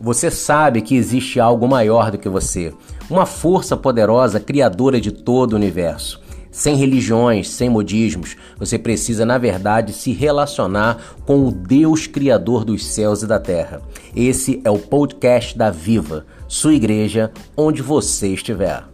Você sabe que existe algo maior do que você, uma força poderosa criadora de todo o universo. Sem religiões, sem modismos, você precisa, na verdade, se relacionar com o Deus Criador dos céus e da terra. Esse é o podcast da Viva, sua igreja, onde você estiver.